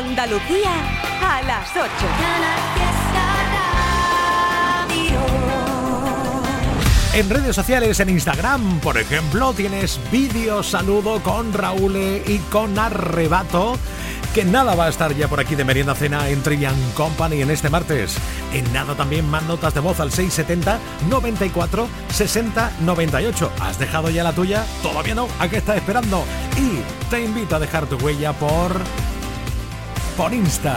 Andalucía a las 8. En redes sociales, en Instagram, por ejemplo, tienes vídeo saludo con Raúl y con Arrebato que nada va a estar ya por aquí de merienda cena en Trillian Company en este martes. En nada también más notas de voz al 670 94 60 98. ¿Has dejado ya la tuya? Todavía no. ¿A qué estás esperando? Y te invito a dejar tu huella por por Insta.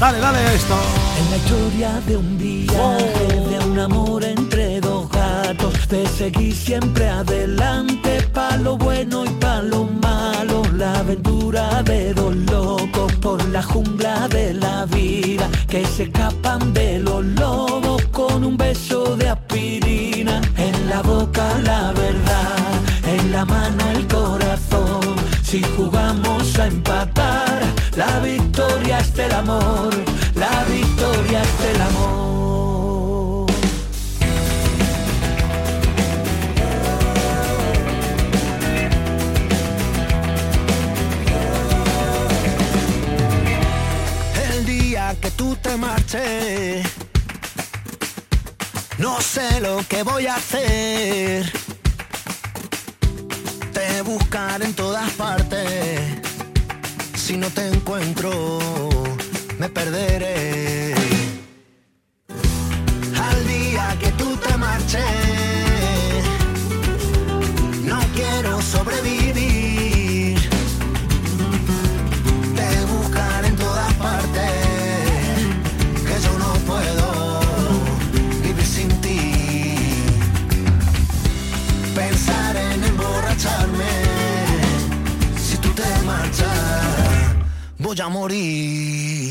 Dale, dale a esto. En la historia de un viaje, de un amor entre dos gatos, de seguir siempre adelante, pa' lo bueno y pa' lo malo, la aventura de dos locos por la jungla de la vida, que se escapan de los lobos con un beso de aspirina, en la boca la verdad, en la mano el corazón, si jugamos a empatar, la victoria es del amor, la victoria es del amor. El día que tú te marches, no sé lo que voy a hacer. Te buscaré en todas partes. Si no te encuentro, me perderé. Al día que tú te marches, no quiero sobrevivir. Voy a morir.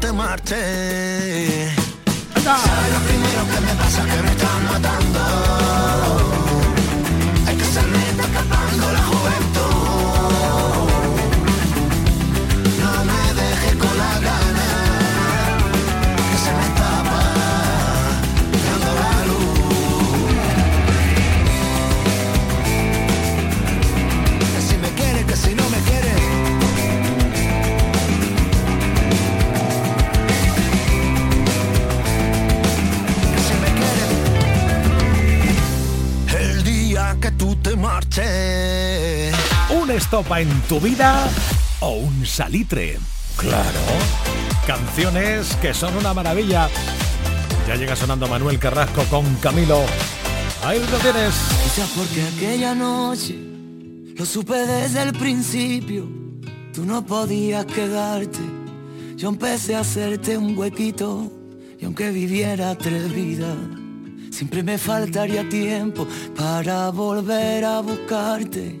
Te marches. ¿Sabes lo primero que me pasa? Que me están matando. Estopa en tu vida o un salitre? Claro. Canciones que son una maravilla. Ya llega sonando Manuel Carrasco con Camilo. Ahí lo tienes. Quizás porque aquella noche lo supe desde el principio. Tú no podías quedarte. Yo empecé a hacerte un huequito. Y aunque viviera tres vidas, siempre me faltaría tiempo para volver a buscarte,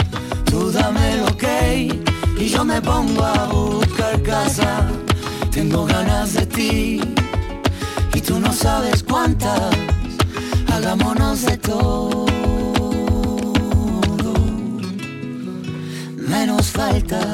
Tú dame lo que y yo me pongo a buscar casa. Tengo ganas de ti y tú no sabes cuántas. Hagámonos de todo, menos falta.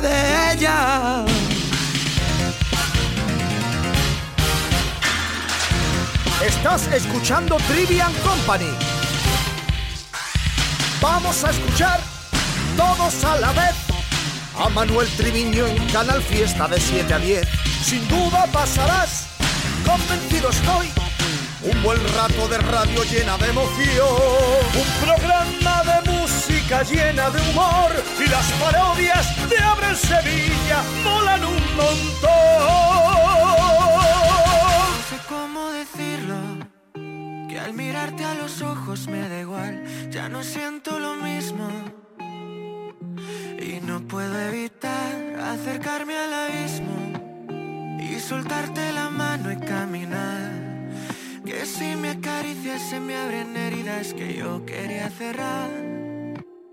De ellas. Estás escuchando Trivian Company. Vamos a escuchar todos a la vez a Manuel Triviño en Canal Fiesta de 7 a 10. Sin duda pasarás, convencido estoy un buen rato de radio llena de emoción. Un programa música llena de humor. Y las parodias de Abre Sevilla molan un montón. No sé cómo decirlo. Que al mirarte a los ojos me da igual. Ya no siento lo mismo. Y no puedo evitar acercarme al abismo. Y soltarte la mano y caminar que si me acaricias se me abren heridas que yo quería cerrar.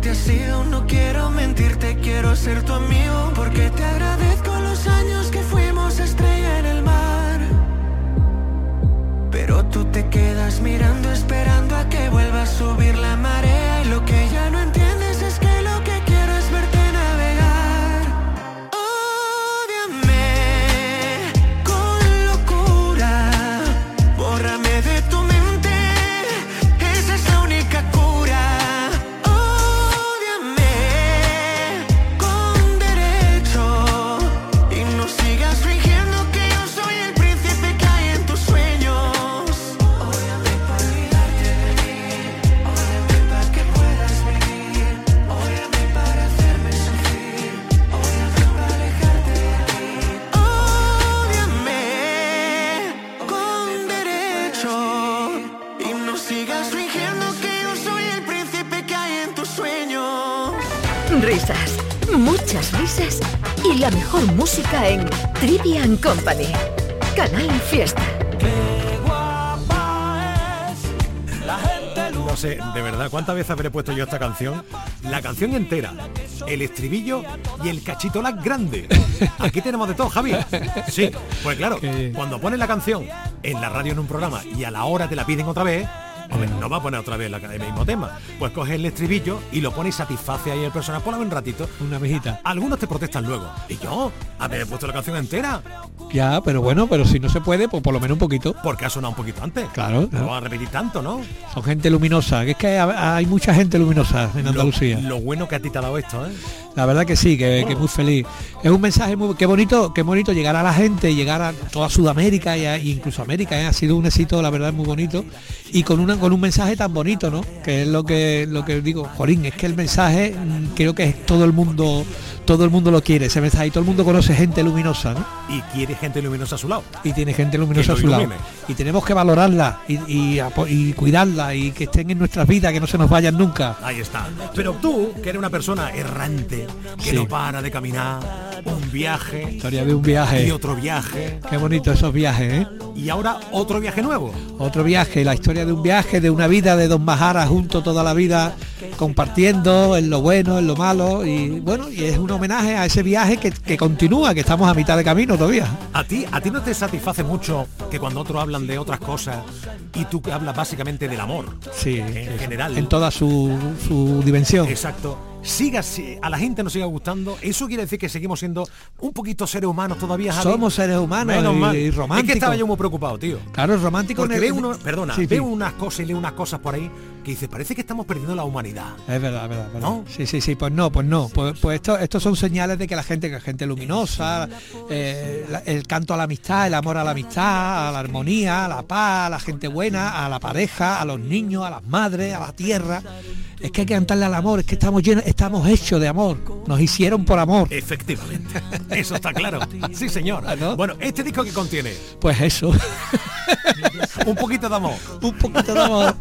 te has ido, no quiero mentirte, quiero ser tu amigo. Y la mejor música en Trivian Company. Canal Fiesta. No sé, de verdad, ¿cuántas veces habré puesto yo esta canción? La canción entera, el estribillo y el cachitola grande. Aquí tenemos de todo, Javi. Sí, pues claro, cuando pones la canción en la radio en un programa y a la hora te la piden otra vez, hombre, no va a poner otra vez la- el mismo tema. Pues coges el estribillo y lo pones y satisface ahí el personaje. Ponlo un ratito. Una mijita. Algunos te protestan luego. Y yo, haber puesto la canción entera, Ya, pero bueno, pero si no se puede, pues por lo menos un poquito. porque ha sonado un poquito antes. Claro, No va a repetir tanto, ¿no? Son gente luminosa, que es que ha- hay mucha gente luminosa en Andalucía. Lo, lo bueno que a ti te ha dado esto, ¿eh? La verdad que sí, que, que muy feliz. Es un mensaje muy qué bonito, qué bonito llegar a la gente, llegar a toda Sudamérica a- e incluso América. ¿eh? Ha sido un éxito, la verdad, muy bonito. Y con una con un mensaje tan bonito, ¿no? Que es lo que lo que digo, Jorín, es que el mensaje mm, creo que es todo el mundo, todo el mundo lo quiere, ese mensaje, y todo el mundo conoce gente luminosa, ¿no? Y quiere gente luminosa a su lado. y tiene gente luminosa a su lado. Y tenemos que valorarla y, y apo- y cuidarla y que estén en nuestras vidas, que no se nos vayan nunca. Ahí está. Pero tú, que eres una persona errante, que Sí. no para de caminar, un viaje Historia de un viaje. y otro viaje, Qué bonito esos viajes, ¿eh? y ahora otro viaje nuevo. Otro viaje, la historia de un viaje, de una vida de Don Majara junto toda la vida, compartiendo en lo bueno, en lo malo. Y bueno, y es un homenaje a ese viaje que, que continúa, que estamos a mitad de camino todavía. A ti, a ti no te satisface mucho que cuando otros hablan de otras cosas y tú que hablas básicamente del amor. Sí, En general. En toda su, su dimensión. Exacto. Siga, si a la gente nos siga gustando, eso quiere decir que seguimos siendo un poquito seres humanos todavía. Javi? Somos seres humanos Menos y- mal. y Es románticos. que estaba yo muy preocupado, tío. Claro, es romántico. Porque uno, perdona, Sí, ve sí. unas cosas y lee unas cosas por ahí que dice, parece que estamos perdiendo la humanidad. Es verdad, es verdad, es verdad. ¿No? Sí, sí, sí, pues no, pues no. Pues, pues esto, estos son señales de que la gente, que la gente luminosa, eh, la- el canto a la amistad, el amor a la amistad, a la armonía, a la paz, a la gente buena, a la pareja, a los niños, a las madres, a la tierra. Es que hay que cantarle al amor, es que estamos llenos, estamos hechos de amor. Nos hicieron por amor. Efectivamente. Eso está claro. Sí, señor. ¿No? Bueno, este disco que contiene Pues eso. un poquito de amor. un poquito de amor.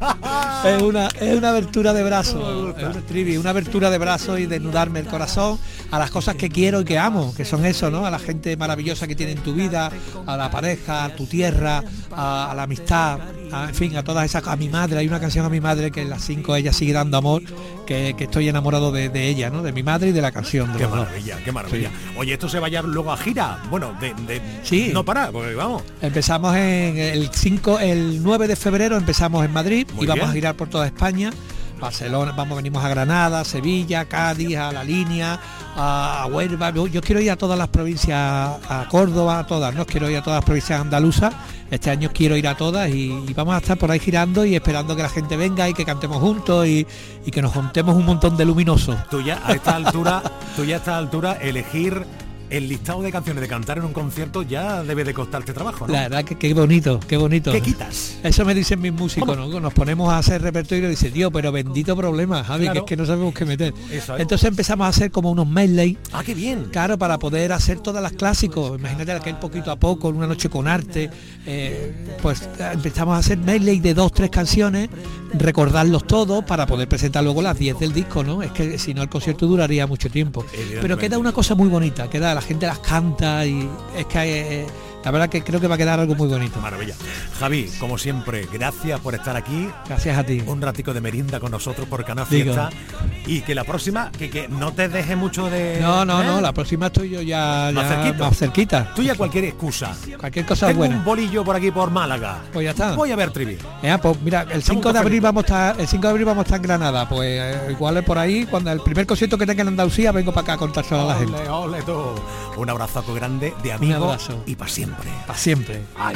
Es una, es una abertura de brazos, es una, trivi, una abertura de brazos y desnudarme el corazón a las cosas que quiero y que amo, que son eso, ¿no? A la gente maravillosa que tiene en tu vida, a la pareja, a tu tierra, a, a la amistad, a- en fin, a todas esas, a mi madre, hay una canción a mi madre que en las cinco ella sigue dando amor, que, que estoy enamorado de, de ella, ¿no? De mi madre y de la canción. De Qué maravilla, qué maravilla. Oye, esto se va a llevar luego a gira. Bueno, de, de- Sí. no para, porque vamos. Empezamos en el 5, el 9 de febrero empezamos en Madrid Muy y vamos bien. a girar por toda España. Barcelona, vamos, venimos a Granada, Sevilla, Cádiz, a La Línea, a, Huelva. Yo, yo quiero ir a todas las provincias, a Córdoba, a todas, ¿no? Quiero ir a todas las provincias andaluzas. Este año quiero ir a todas y, y vamos a estar por ahí girando y esperando que la gente venga y que cantemos juntos y, y que nos juntemos un montón de luminosos. Tú ya a esta altura, tú ya a esta altura elegir el listado de canciones de cantar en un concierto ya debe de costarte trabajo, ¿no? La verdad que qué bonito, qué bonito. ¿Qué quitas? Eso me dicen mis músicos, ¿no? Nos ponemos a hacer repertorio y dice, tío, pero bendito problema, Javi, Claro. que es que no sabemos qué meter. Eso. Entonces empezamos a hacer como unos medley, Ah, qué bien. claro, para poder hacer todas las clásicos. Imagínate aquel poquito a poco, una noche con arte. eh, pues eh, empezamos a hacer medley de dos, tres canciones, recordarlos todos para poder presentar luego las 10 del disco, ¿no? Es que si no el concierto duraría mucho tiempo. Pero queda una cosa muy bonita, queda, la gente las canta y es que eh, la verdad que creo que va a quedar algo muy bonito. Maravilla. Javi, como siempre, gracias por estar aquí. Gracias a ti. Un ratico de merienda con nosotros por Canal. Fiesta. Y que la próxima, que, que no te deje mucho de. No, no, ¿eh? no, la próxima estoy yo ya, Más ya cerquita. más cerquita. Tú ya cualquier excusa. Cualquier cosa Tengo un buena. bolillo por aquí por Málaga. Pues ya está. Voy a ver Trivi. Eh, pues mira, el 5 de abril vamos a estar, el 5 de abril vamos a estar en Granada, pues eh, igual es por ahí, cuando el primer concierto que tenga en Andalucía vengo para acá a contárselo a la gente. Ole, ole, tú. Un abrazo grande de amigo abrazo. y para siempre. Para siempre. Ay.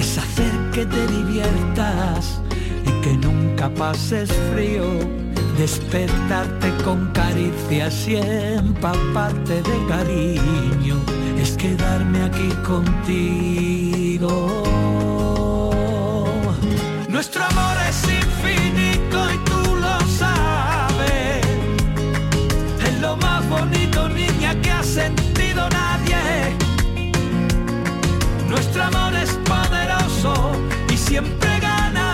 es hacer que te diviertas y que nunca pases frío, despertarte con caricias y empaparte de cariño, es quedarme aquí contigo. Nuestro amor es infinito y tú lo sabes, es lo más bonito niña que ha siempre gana.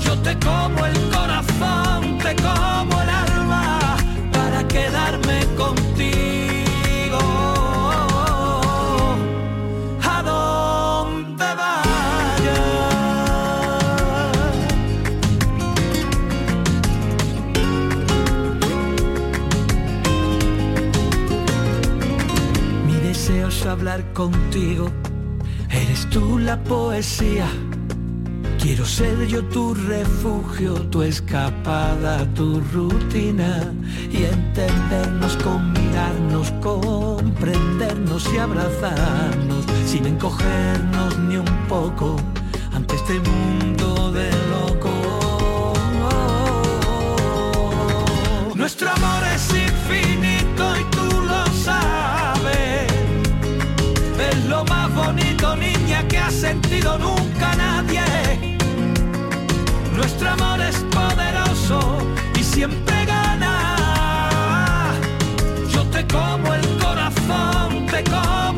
Yo te como el corazón, te como el alma para quedarme contigo. A donde vayas. Mi deseo es hablar contigo. Tú la poesía. Quiero ser yo tu refugio, tu escapada, tu rutina y entendernos, combinarnos, comprendernos y abrazarnos sin encogernos ni un poco ante este mundo sentido nunca nadie. Nuestro amor es poderoso y siempre gana. Yo te como el corazón, te como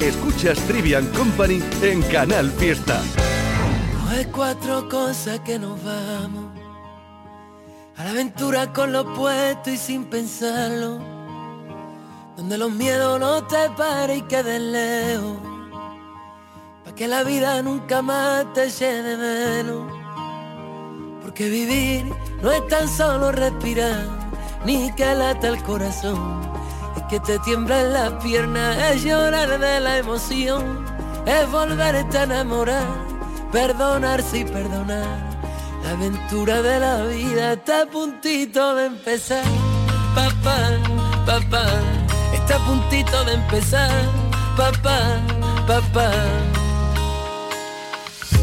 Escuchas Trivian Company en Canal Fiesta. No hay cuatro cosas que nos vamos a la aventura con lo puesto y sin pensarlo, donde los miedos no te paren y queden lejos, para que la vida nunca más te de menos, Porque vivir no es tan solo respirar, ni que lata el corazón. Que te tiemblan las piernas, es llorar de la emoción, es volverte a enamorar, perdonarse y perdonar. La aventura de la vida está a puntito de empezar. Papá, papá, está a puntito de empezar. Papá, papá.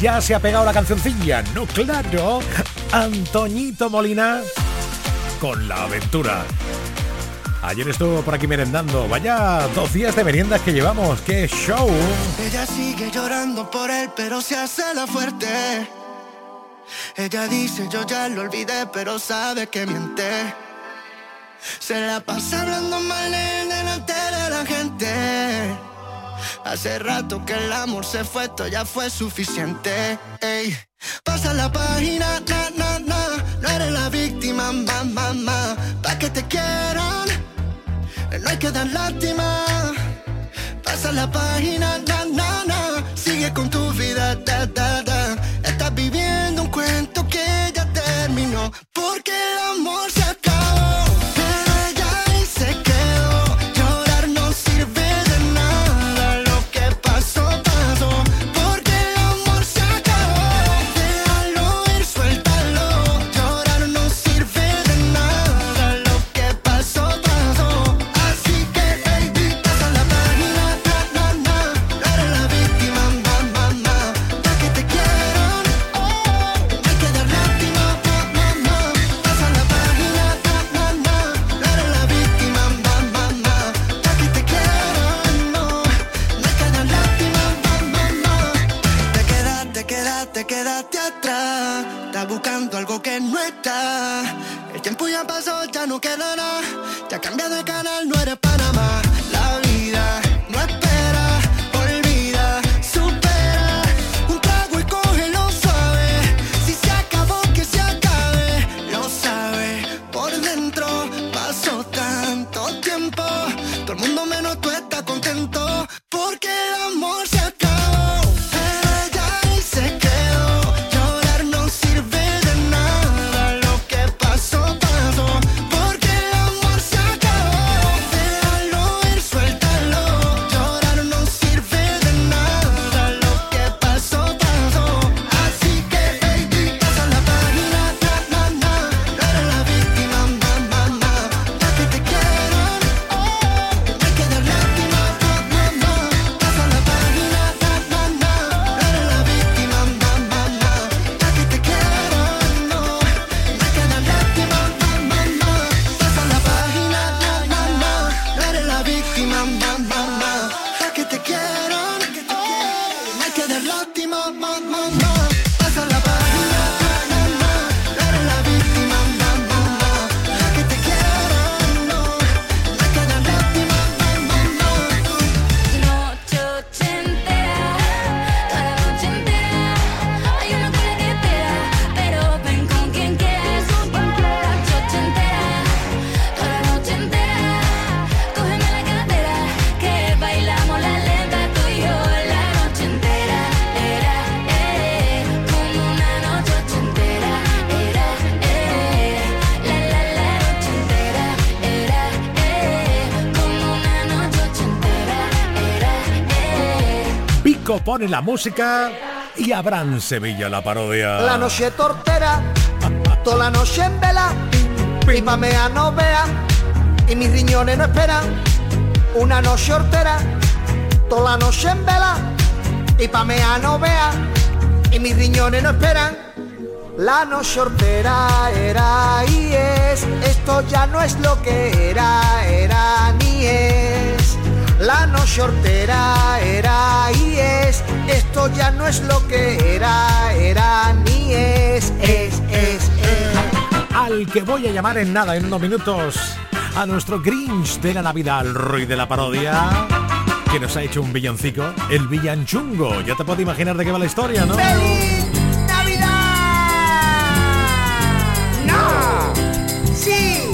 ¿Ya se ha pegado la cancioncilla? No, claro. Antoñito Molina con la aventura. Ayer estuvo por aquí merendando. Vaya dos días de meriendas que llevamos. ¡Qué show! Ella sigue llorando por él, pero se hace la fuerte. Ella dice yo ya lo olvidé, pero sabe que miente. Se la pasa hablando mal él delante de la gente. Hace rato que el amor se fue, esto ya fue suficiente. Ey. Pasa la página, na, na, na. No eres la víctima, ma, ma, ma. Pa' que te quieran, no hay que dar lástima. Pasa la página, na, na, na. Sigue con tu vida, da, da, da. Estás viviendo un cuento que ya terminó. Pone la música y Abraham Sevilla la parodia. La noche tortera, toda la noche en vela, mi mamea no vea y mis riñones no esperan. Una noche hortera, toda la noche en vela, y pamea no vea y mis riñones no esperan. La noche hortera era y es, esto ya no es lo que era, era ni es. La noche hortera era y es, esto ya no es lo que era, era ni es, es, es, es. Al que voy a llamar en nada, en unos minutos, a nuestro Grinch de la Navidad, el rey de la parodia, que nos ha hecho un villancico, el villanchungo. Ya te puedo imaginar de qué va la historia, ¿no? ¡Feliz Navidad! ¡No! ¡Sí!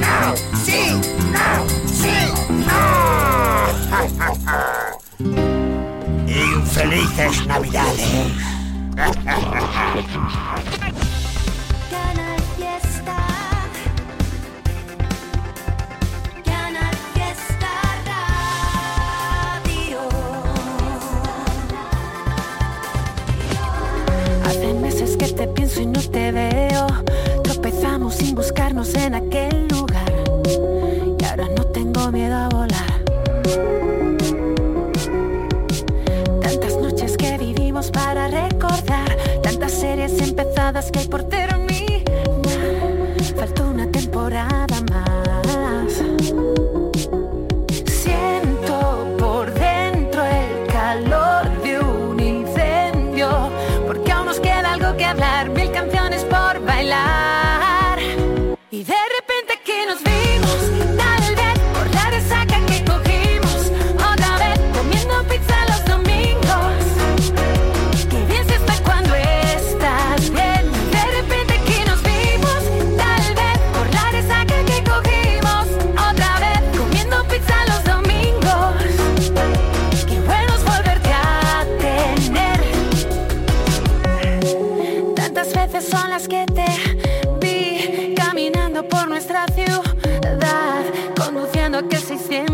¡No! ¡Sí! ¡No! ¡Sí! ¡No! ¡Infelices Navidades! Canal Fiesta. Canal Fiesta Radio. Hace meses que te pienso y no te veo. Tropezamos sin buscarnos en aquel lugar. Y ahora no tengo miedo a volar. Tantas noches que vivimos para recordar. Tantas series empezadas que hay por. Nuestra ciudad, conduciendo aquel 600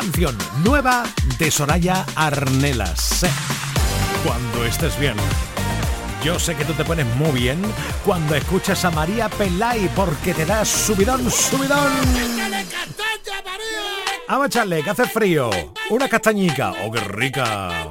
Canción nueva de Soraya Arnelas. Cuando estés bien. Yo sé que tú te pones muy bien cuando escuchas a María Pelay porque te das subidón, subidón. Vamos a echarle, que hace frío. Una castañica. ¡Oh, qué rica!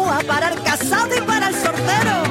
para el casado y para el sortero.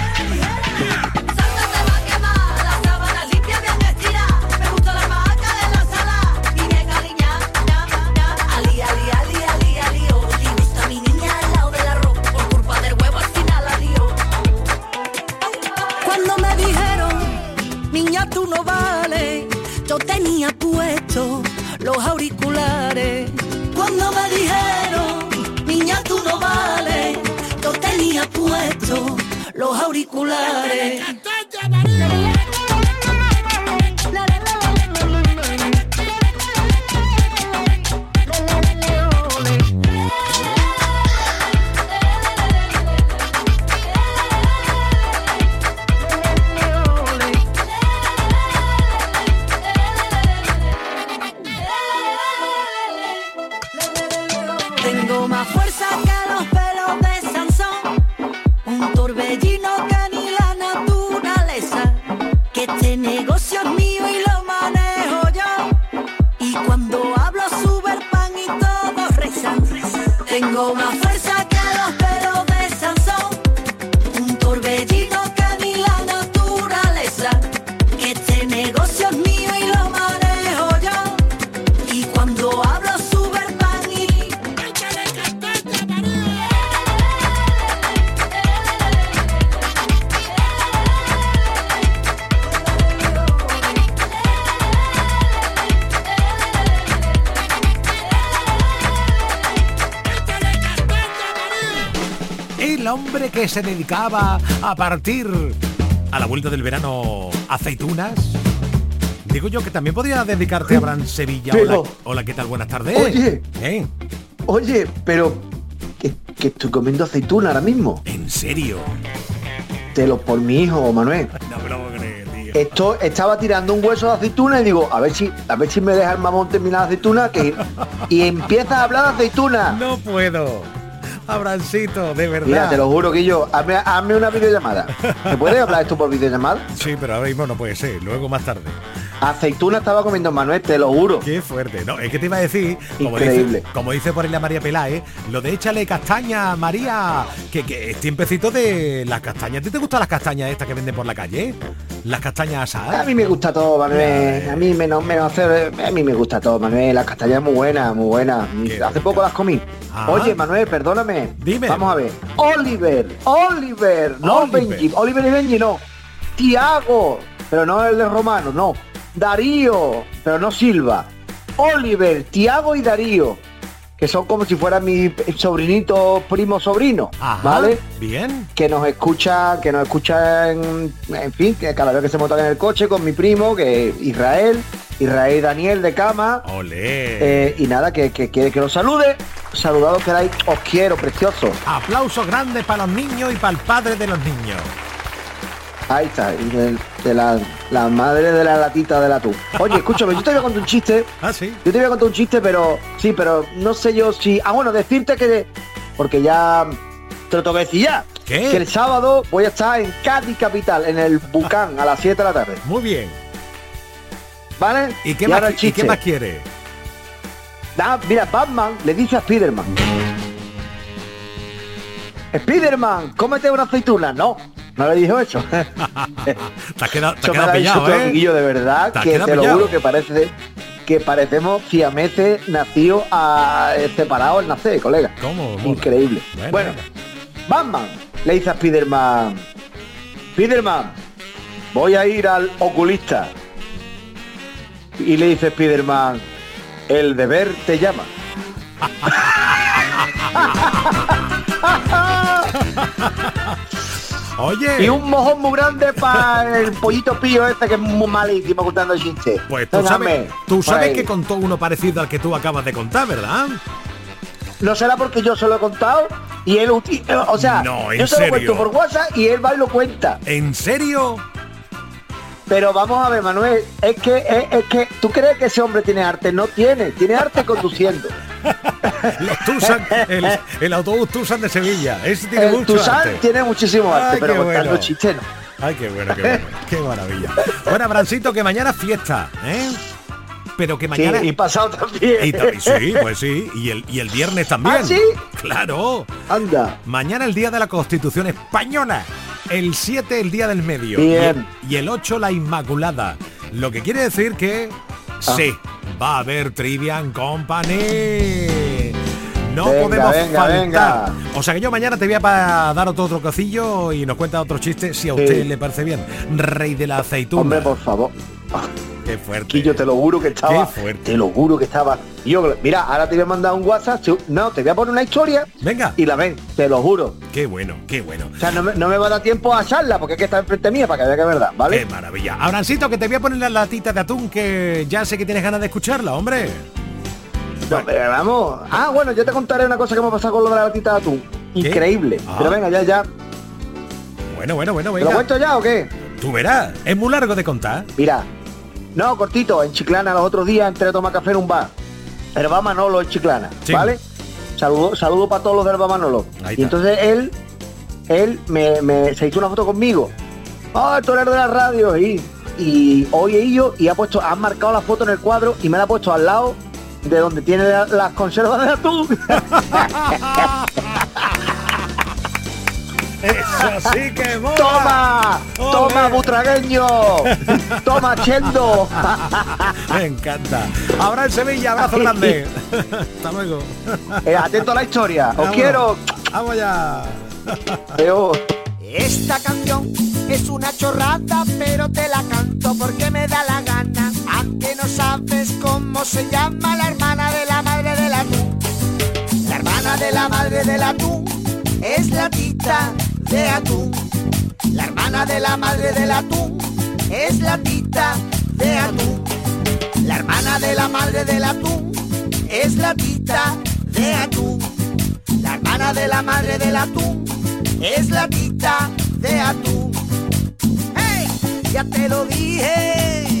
Niña, tú no vales, yo tenía puesto los auriculares. Cuando me dijeron, niña, tú no vales, yo tenía puesto los auriculares. Se dedicaba a partir a la vuelta del verano aceitunas. Digo yo que también podría dedicarte a Abraham Sevilla. Hola, hola, ¿qué tal? Buenas tardes. Oye. ¿Eh? Oye, pero que, que estoy comiendo aceituna ahora mismo. ¿En serio? Te lo por mi hijo, Manuel. No me lo puedo creer, tío. Esto estaba tirando un hueso de aceituna y digo, a ver si, a ver si me deja el mamón terminar la aceituna que y empieza a hablar de aceituna. No puedo. Abrancito, de verdad. Mira, te lo juro que yo, hazme, hazme una videollamada. ¿Me puedes hablar esto por videollamada? Sí, pero ahora mismo no puede ser. Luego más tarde. Aceituna estaba comiendo Manuel, te lo juro. Qué fuerte. No, es que te iba a decir, como Increíble. dice, como dice por ahí la María Peláez, lo de échale castaña, María, que, que es tiempecito de las castañas. ¿A ti te gustan las castañas estas que venden por la calle? Las castañas A asadas. mí me gusta todo, Manuel. A mí menos, menos hacer, a mí me gusta todo, Manuel. Las castañas muy buenas, muy buenas. Hace poco las comí. Oye, Manuel, perdóname. Dime. Vamos a ver. Oliver, Oliver, no Oliver. Benji. Oliver y Benji no. Tiago, pero no el de Romano, no. Darío, pero no Silva. Oliver, Tiago y Darío. Que son como si fueran mis sobrinitos, primos sobrinos. Ajá, ¿Vale? Bien. que nos escucha, que nos escucha en, en fin, que cada vez que se montan en el coche con mi primo, que es Israel, Israel Daniel de cama. Ole. Eh, y nada, que, que quiere que los salude. Saludados queráis, os quiero, precioso. Aplausos grandes para los niños y para el padre de los niños. Ahí está, y de, de la, la madre de la latita del atún. Oye, escúchame, yo te voy a contar un chiste. Ah, sí. Yo te voy a contar un chiste, pero sí, pero no sé yo si. Ah, bueno, decirte que. Porque ya. Te lo tengo que decir ya. ¿Qué? Que el sábado voy a estar en Cádiz Capital, en el Bucán, a las 7 de la tarde. Muy bien. ¿Vale? ¿Y qué, ahora más, ¿y qué más quiere? Ah, mira, Batman le dice a Spiderman. Spiderman, cómete una aceituna. No, ¿No le dijo eso? Te has quedado, te has quedado pillado, ¿eh? De verdad, Te que te lo juro que parece que parecemos siameses nacidos a, eh, separados al nacer, colega. ¿Cómo? Increíble. Bueno, Bueno, Batman le dice a Spiderman, Spiderman, voy a ir al oculista. Y le dice Spiderman, el deber te llama. Oye. Y un mojón muy grande para el pollito pío este que es muy malísimo contando chistes. Pues tú sabes, tú sabes pues, que contó uno parecido al que tú acabas de contar, ¿verdad? No será porque yo se lo he contado y él, o sea, No, yo se lo serio. cuento por WhatsApp y él va y lo cuenta. ¿En serio? Pero vamos a ver, Manuel, es que es, es que tú crees que ese hombre tiene arte, no tiene, tiene arte conduciendo. Los Tucson, el, el autobús Tucson de Sevilla. Ese tiene El mucho arte. tiene muchísimo arte, Ay, pero contando bueno. chistes no. Ay, qué bueno, qué bueno. qué maravilla. Bueno, Abrancito, que mañana es fiesta, ¿eh? Pero que mañana... Sí, y pasado también. Y sí, pues sí. Y el, y el viernes también. ¿Ah, sí? Claro. Anda. Mañana el día de la Constitución Española. El 7 el día del medio. Bien. Y, el, y el 8 la Inmaculada. Lo que quiere decir que Ah. sí, va a haber Trivian Company. No Venga, podemos venga, faltar. venga. O sea que yo mañana te voy a dar otro trococillo y nos cuenta otro chiste si a Sí. usted le parece bien. Rey de la aceituna. Hombre, por favor. Qué fuerte. Que yo te lo juro que estaba. Qué fuerte. Te lo juro que estaba. Yo, mira, ahora te voy a mandar un WhatsApp. No, te voy a poner una historia Venga. y la ven, te lo juro. Qué bueno, qué bueno. O sea, no me, no me va a dar tiempo a charla porque es que está enfrente mía para que vea que es verdad, Qué ¿vale? maravilla. Abrancito, que te voy a poner la latita de atún que ya sé que tienes ganas de escucharla, hombre. No, pero vamos. Ah, bueno, yo te contaré una cosa que me ha pasado con lo de la latita de atún. Increíble. Ah. Pero venga, ya, ya. Bueno, bueno, bueno, ¿Te lo cuento ya o qué? Tú verás, es muy largo de contar. Mira. No, cortito, en Chiclana los otros días entré a tomar café en un bar. El bar Manolo en Chiclana, Sí. ¿vale? Saludo, saludo para todos los del bar Manolo. Y entonces él, él me, me- se hizo una foto conmigo. Oh, el torero de la radio, y, y hoy he ido y ha puesto, ha marcado la foto en el cuadro y me la ha puesto al lado de donde tiene la- las conservas de atún. Eso sí que mola. ¡Toma! Ole. ¡Toma, butragueño! ¡Toma, chendo! Me encanta. Ahora en Sevilla, abrazo grande. Hasta luego. Eh, atento a la historia. Os Vámonos. quiero. Vamos ya. Adiós. Esta canción es una chorrada, pero te la canto porque me da la gana. Aunque no sabes cómo se llama la hermana de la madre del atún. La hermana de la madre del atún es la tita de atún. La hermana de la madre del atún es la tita de atún. La hermana de la madre del atún es la tita de atún. La hermana de la madre del atún es la tita de atún. ¡Hey! Ya te lo dije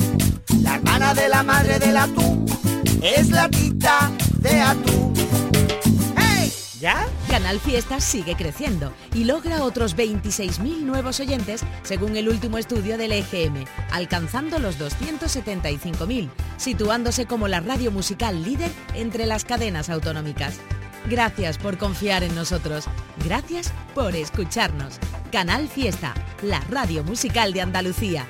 La hermana de la madre del atún es la tita de atún. ¡Hey! ¿Ya? Canal Fiesta sigue creciendo y logra otros 26.000 nuevos oyentes según el último estudio del EGM, alcanzando los 275.000, situándose como la radio musical líder entre las cadenas autonómicas. Gracias por confiar en nosotros. Gracias por escucharnos. Canal Fiesta, la radio musical de Andalucía.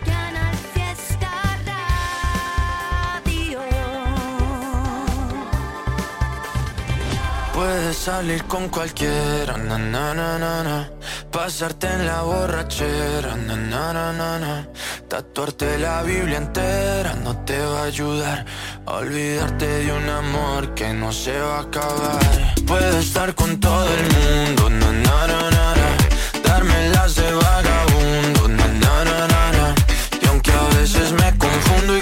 Puedes salir con cualquiera, na, na, na, na, pasarte en la borrachera, na, na, na, na, na. tatuarte la Biblia entera no te va a ayudar a olvidarte de un amor que no se va a acabar. Puedes estar con todo el mundo, na, na, na, na, darme las de vagabundo, na, na, na, na. y aunque a veces me confundo y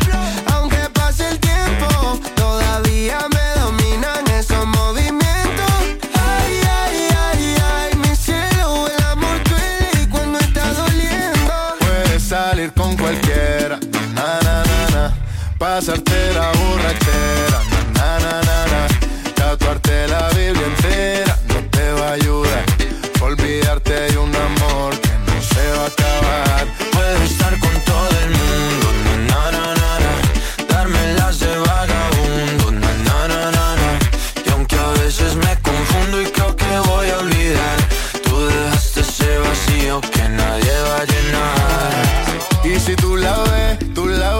pasarte la borrachera, na na na na, tatuarte la Biblia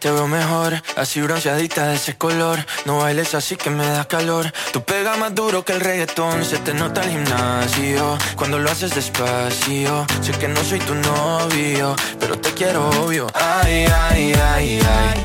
Te veo mejor, así bronceadita de ese color. No bailes así que me da calor. Tú pega más duro que el reggaetón, se te nota el gimnasio. Cuando lo haces despacio, sé que no soy tu novio, pero te quiero obvio. Ay, ay, ay, ay,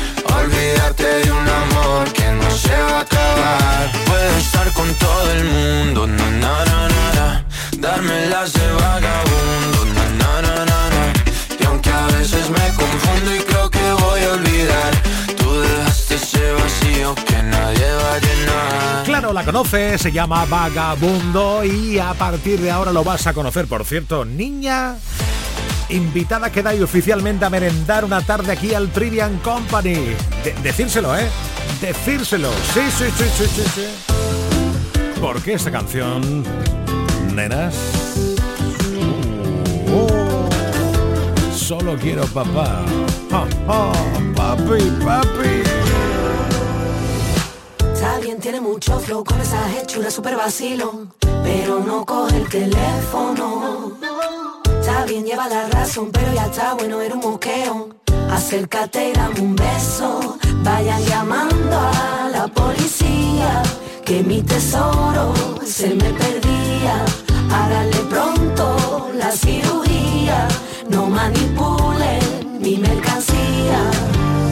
Olvidarte de un amor que no se va a acabar. Puedo estar con todo el mundo, na na na na na. Darme las de vagabundo, na na na na na. Y aunque a veces me confundo y creo que voy a olvidar, tú dejaste ese vacío que nadie va a llenar. Claro, la conoces, se llama Vagabundo y a partir de ahora lo vas a conocer, por cierto, niña. Invitada queda y oficialmente a merendar una tarde aquí al Trivian Company. De- decírselo, ¿eh? Decírselo. Sí, sí, sí, sí, sí, sí. ¿Por qué esta canción, nenas? Uh, uh, solo quiero papá. Ah, papi, papi. Está tiene mucho flow con esa hechura super vacilón, pero no coge el teléfono. Está bien, lleva la razón, pero ya está bueno, era un moqueo. Acércate y dame un beso. Vayan llamando a la policía, que mi tesoro se me perdía. Háganle pronto la cirugía, no manipulen mi mercancía.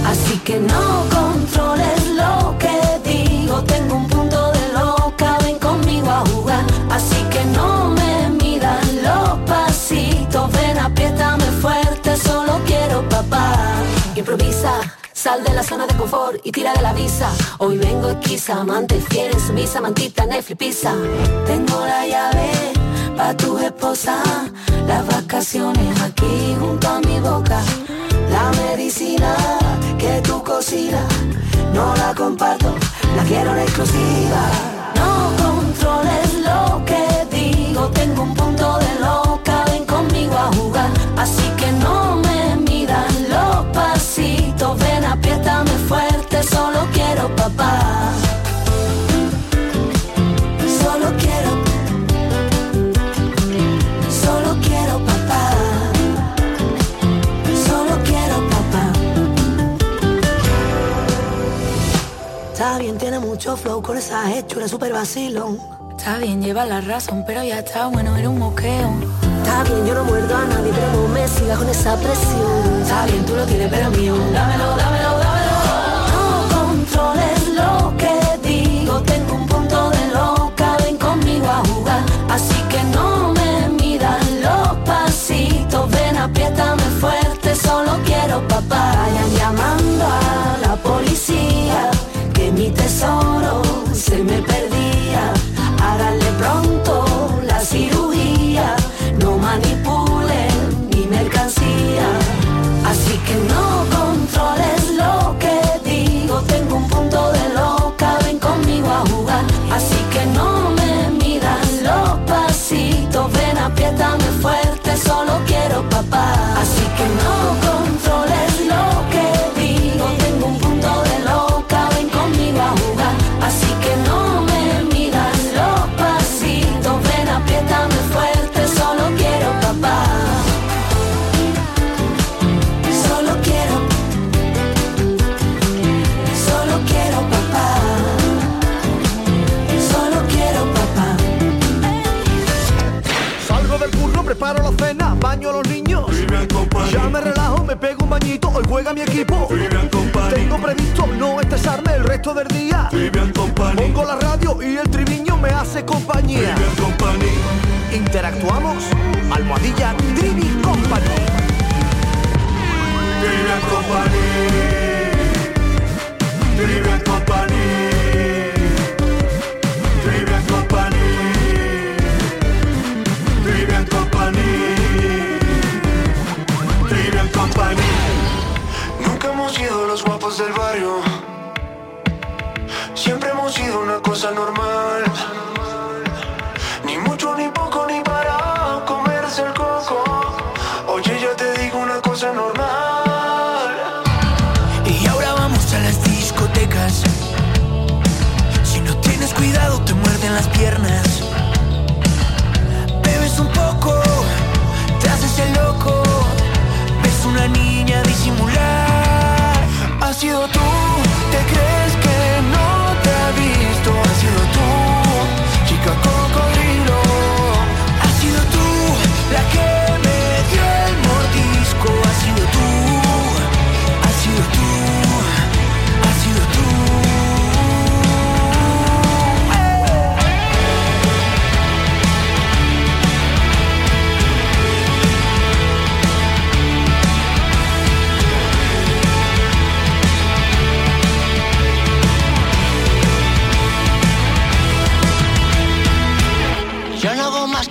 Así que no controles lo que digo, tengo un punto de loca, ven conmigo a jugar. Así ven apriétame fuerte, solo quiero papá. Improvisa, sal de la zona de confort y tira de la visa. Hoy vengo esquiza, amante fiel sumisa, mantita, Netflix, pizza. Tengo la llave pa' tu esposa, las vacaciones aquí junto a mi boca. La medicina que tú cocinas, no la comparto, la quiero en exclusiva. No controles lo que digo, tengo un punto de loca, a jugar. Así que no me midan los pasitos, ven apriétame fuerte, solo quiero papá. Solo quiero, solo quiero papá. Solo quiero papá. Está bien, tiene mucho flow con esa hechura super vacilón. Está bien, lleva la razón, pero ya está bueno, era un moqueo. Está bien, yo no muerdo a nadie, pero no me sigas con esa presión. Está bien, tú lo tienes, pero mío. Dámelo, dámelo, dámelo. No controles lo que digo, tengo un punto de loca, ven conmigo a jugar. Así que no me midas los pasitos, ven, apriétame fuerte, solo quiero papá. Vayan llamando a la policía, que mi tesoro se me perdía Háganle pronto la cirugía, no manipulen mi mercancía. Así que no controles lo que digo, tengo un punto de loca, ven conmigo a jugar. Así que no me midas los pasitos, ven apriétame fuerte, solo quiero papá. Así que no me relajo, me pego un bañito, hoy juega mi equipo. Tengo previsto no estresarme el resto del día. Pongo la radio y el triviño me hace compañía. Interactuamos, almohadilla Trivi Company. Del barrio. Siempre hemos sido una cosa normal. Ha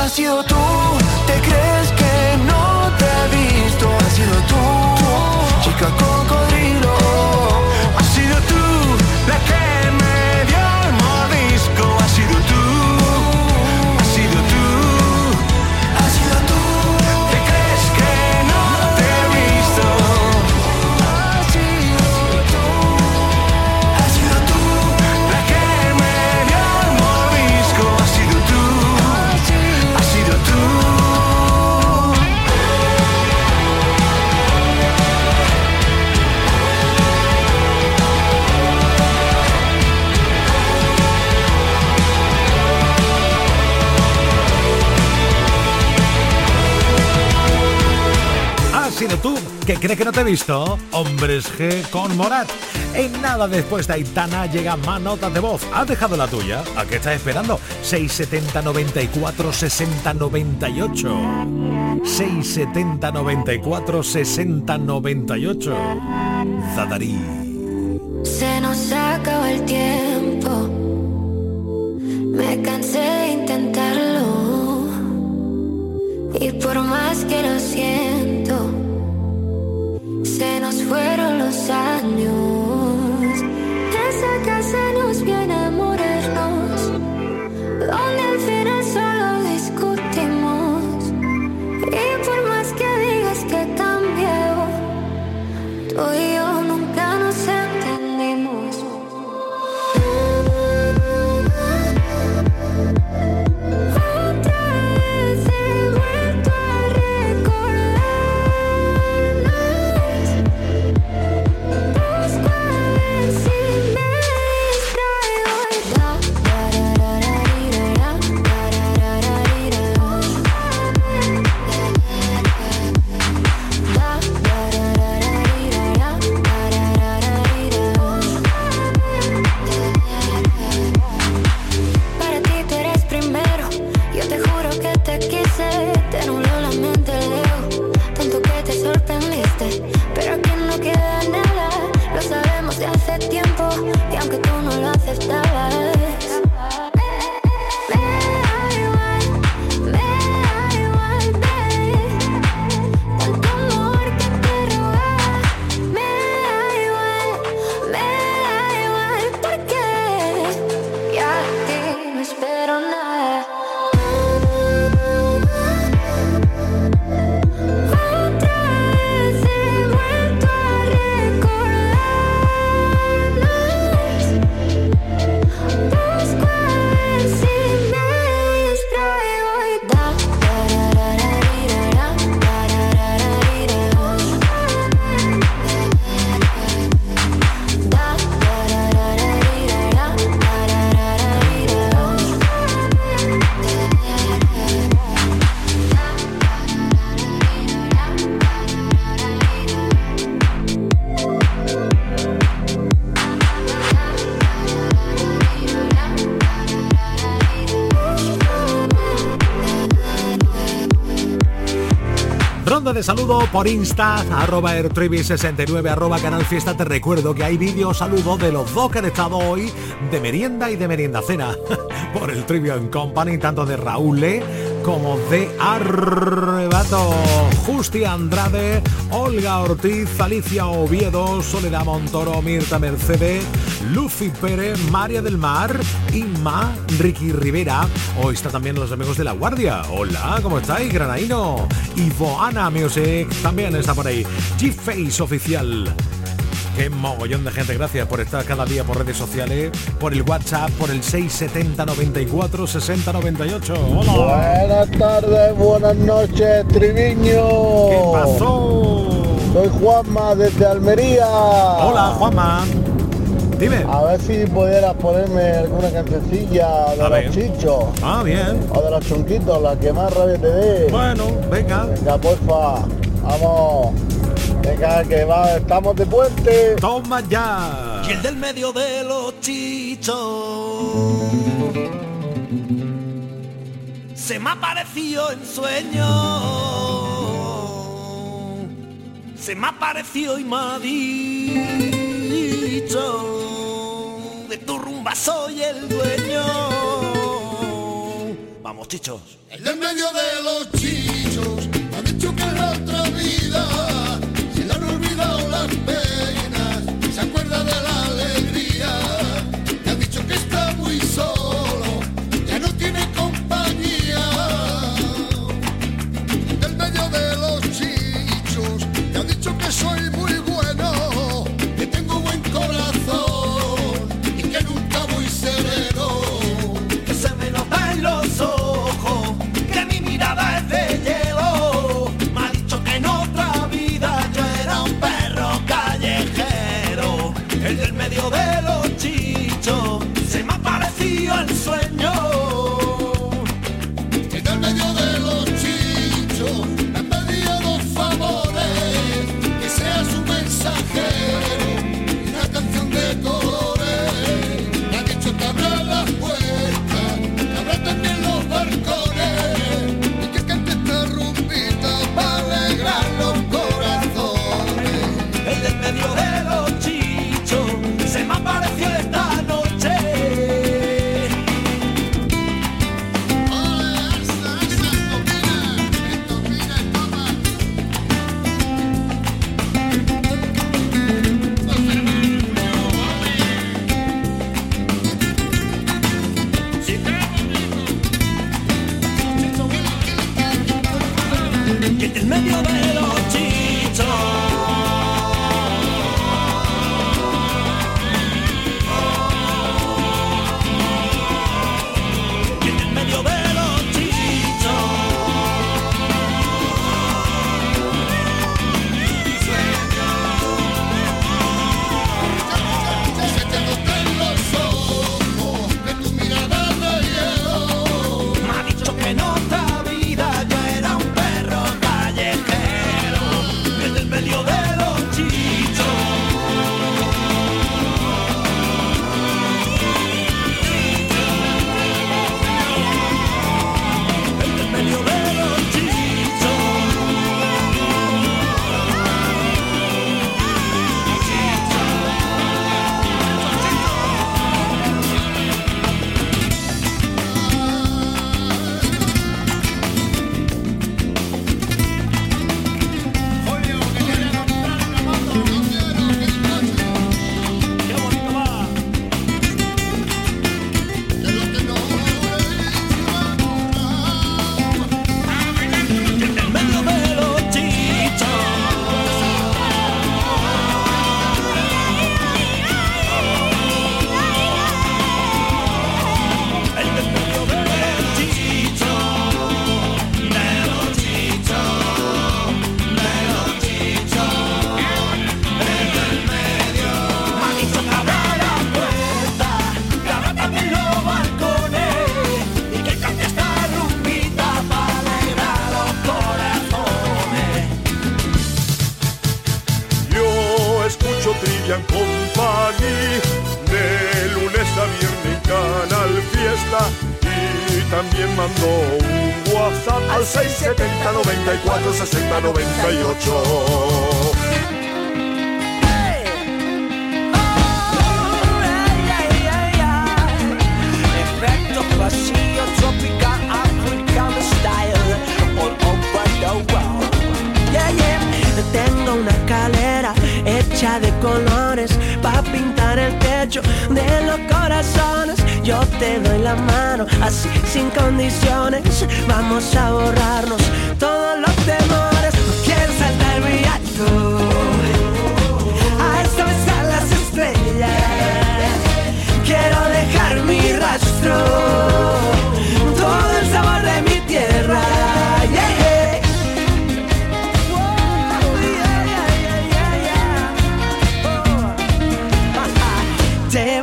Ha sido tú, te crees que no te he visto. Ha sido tú, chica cocodrilo. Ha sido tú la que sido tú que crees que no te he visto? Hombres G con Morat. En nada después de Aitana llega más notas de voz. ¿Has dejado la tuya? ¿A qué estás esperando? 670 94 60 98. 670 94 60 98. Zadarí. Se nos acabó el tiempo. Me cansé de intentarlo. Y por más que lo siento, se nos fueron los años. Esa casa nos Saludo por Insta, arroba ertrivi69, arroba canal fiesta. Te recuerdo que hay vídeo saludo de los dos que han estado hoy de merienda y de merienda cena por el Trivial Company, tanto de Raúl E como de Arrebato. Justi Andrade, Olga Ortiz, Alicia Oviedo, Soledad Montoro, Mirta Mercedes, Lucy Pérez, María del Mar, Inma, Ricky Rivera. Hoy está también los amigos de La Guardia. Hola, ¿cómo estáis, Granaíno? Y Boana Music también está por ahí. G-Face Oficial. Qué mogollón de gente, gracias por estar cada día por redes sociales, por el WhatsApp, por el 670 94 60 98. Hola. Buenas tardes, buenas noches, Triviño. ¿Qué pasó? Soy Juanma desde Almería. Hola, Juanma. Dime. A ver si pudieras ponerme alguna cancioncilla de A los ver. chichos. Ah, bien. O de los chunquitos, la que más rabia te dé. Bueno, venga. Venga, porfa. Vamos. Venga, que va, estamos de puente. Toma ya. Y el del medio de los chichos se me apareció en sueño. Se me apareció y me ha dicho de tu rumba soy el dueño. Vamos, chichos. El del medio de los chichos me ha dicho que la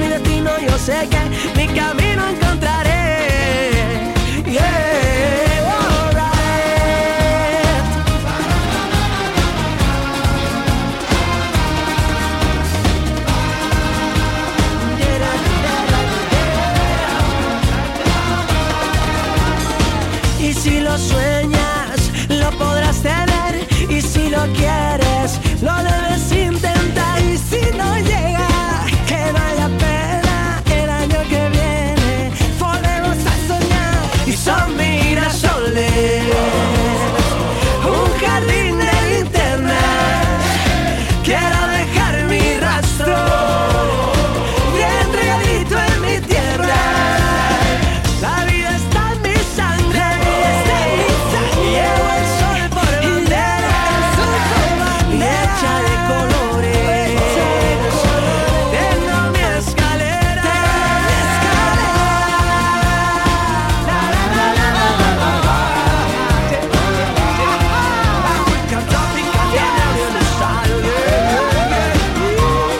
ni destino yo sé que mi camino